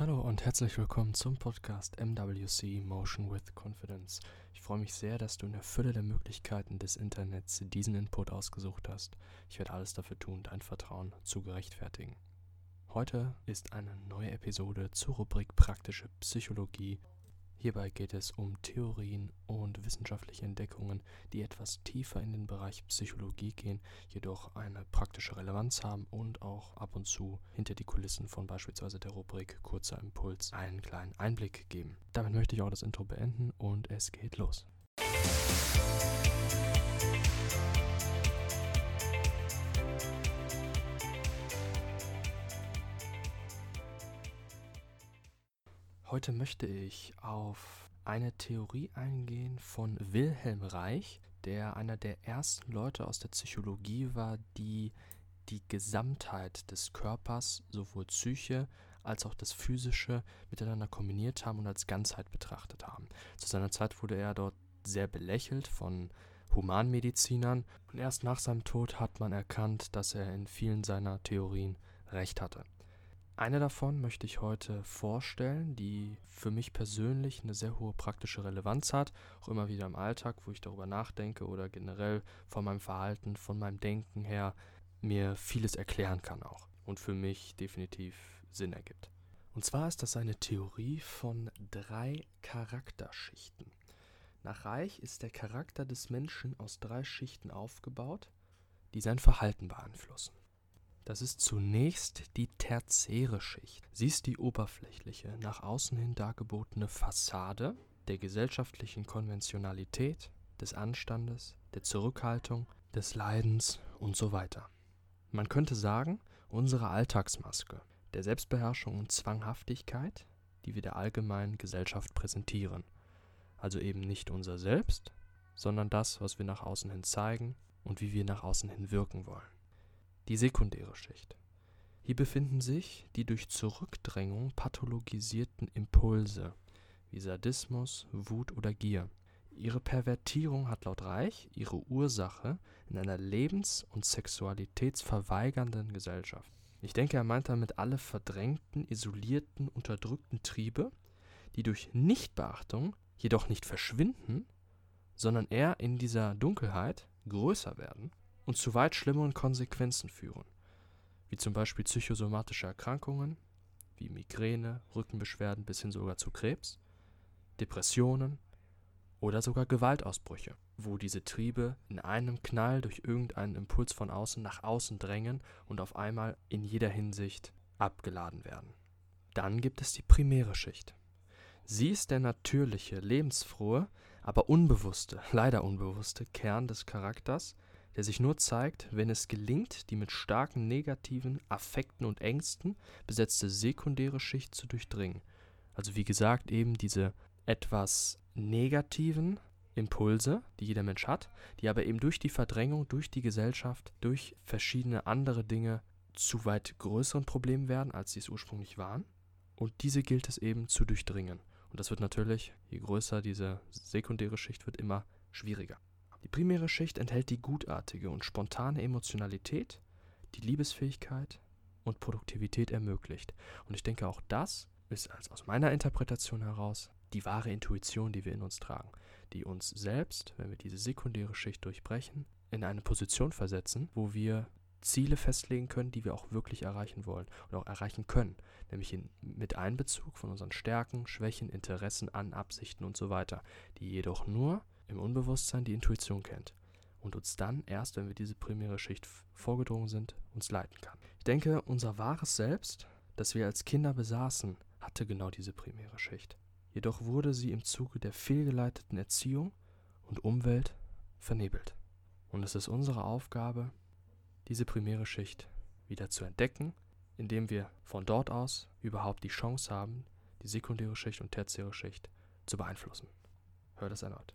Hallo und herzlich willkommen zum Podcast MWC Motion with Confidence. Ich freue mich sehr, dass du in der Fülle der Möglichkeiten des Internets diesen Input ausgesucht hast. Ich werde alles dafür tun, dein Vertrauen zu gerechtfertigen. Heute ist eine neue Episode zur Rubrik Praktische Psychologie Hierbei geht es um Theorien und wissenschaftliche Entdeckungen, die etwas tiefer in den Bereich Psychologie gehen, jedoch eine praktische Relevanz haben und auch ab und zu hinter die Kulissen von beispielsweise der Rubrik Kurzer Impuls einen kleinen Einblick geben. Damit möchte ich auch das Intro beenden und es geht los. Heute möchte ich auf eine Theorie eingehen von Wilhelm Reich, der einer der ersten Leute aus der Psychologie war, die die Gesamtheit des Körpers, sowohl Psyche als auch das Physische, miteinander kombiniert haben und als Ganzheit betrachtet haben. Zu seiner Zeit wurde er dort sehr belächelt von Humanmedizinern und erst nach seinem Tod hat man erkannt, dass er in vielen seiner Theorien recht hatte. Eine davon möchte ich heute vorstellen, die für mich persönlich eine sehr hohe praktische Relevanz hat, auch immer wieder im Alltag, wo ich darüber nachdenke oder generell von meinem Verhalten, von meinem Denken her mir vieles erklären kann auch und für mich definitiv Sinn ergibt. Und zwar ist das eine Theorie von drei Charakterschichten. Nach Reich ist der Charakter des Menschen aus drei Schichten aufgebaut, die sein Verhalten beeinflussen. Das ist zunächst die tertiäre Schicht. Sie ist die oberflächliche, nach außen hin dargebotene Fassade der gesellschaftlichen Konventionalität, des Anstandes, der Zurückhaltung, des Leidens und so weiter. Man könnte sagen, unsere Alltagsmaske, der Selbstbeherrschung und Zwanghaftigkeit, die wir der allgemeinen Gesellschaft präsentieren. Also eben nicht unser Selbst, sondern das, was wir nach außen hin zeigen und wie wir nach außen hin wirken wollen die sekundäre Schicht. Hier befinden sich die durch Zurückdrängung pathologisierten Impulse wie Sadismus, Wut oder Gier. Ihre Pervertierung hat laut Reich ihre Ursache in einer lebens- und sexualitätsverweigernden Gesellschaft. Ich denke, er meint damit alle verdrängten, isolierten, unterdrückten Triebe, die durch Nichtbeachtung jedoch nicht verschwinden, sondern eher in dieser Dunkelheit größer werden und zu weit schlimmeren Konsequenzen führen, wie zum Beispiel psychosomatische Erkrankungen wie Migräne, Rückenbeschwerden bis hin sogar zu Krebs, Depressionen oder sogar Gewaltausbrüche, wo diese Triebe in einem Knall durch irgendeinen Impuls von außen nach außen drängen und auf einmal in jeder Hinsicht abgeladen werden. Dann gibt es die primäre Schicht. Sie ist der natürliche, lebensfrohe, aber unbewusste, leider unbewusste Kern des Charakters, der sich nur zeigt, wenn es gelingt, die mit starken negativen Affekten und Ängsten besetzte sekundäre Schicht zu durchdringen. Also wie gesagt, eben diese etwas negativen Impulse, die jeder Mensch hat, die aber eben durch die Verdrängung, durch die Gesellschaft, durch verschiedene andere Dinge zu weit größeren Problemen werden, als sie es ursprünglich waren. Und diese gilt es eben zu durchdringen. Und das wird natürlich, je größer diese sekundäre Schicht wird, immer schwieriger. Die primäre Schicht enthält die gutartige und spontane Emotionalität, die Liebesfähigkeit und Produktivität ermöglicht. Und ich denke, auch das ist als aus meiner Interpretation heraus die wahre Intuition, die wir in uns tragen, die uns selbst, wenn wir diese sekundäre Schicht durchbrechen, in eine Position versetzen, wo wir Ziele festlegen können, die wir auch wirklich erreichen wollen und auch erreichen können, nämlich in, mit Einbezug von unseren Stärken, Schwächen, Interessen, an Absichten und so weiter, die jedoch nur im Unbewusstsein die Intuition kennt und uns dann erst, wenn wir diese primäre Schicht vorgedrungen sind, uns leiten kann. Ich denke, unser wahres Selbst, das wir als Kinder besaßen, hatte genau diese primäre Schicht. Jedoch wurde sie im Zuge der fehlgeleiteten Erziehung und Umwelt vernebelt. Und es ist unsere Aufgabe, diese primäre Schicht wieder zu entdecken, indem wir von dort aus überhaupt die Chance haben, die sekundäre Schicht und tertiäre Schicht zu beeinflussen. Hör das erneut.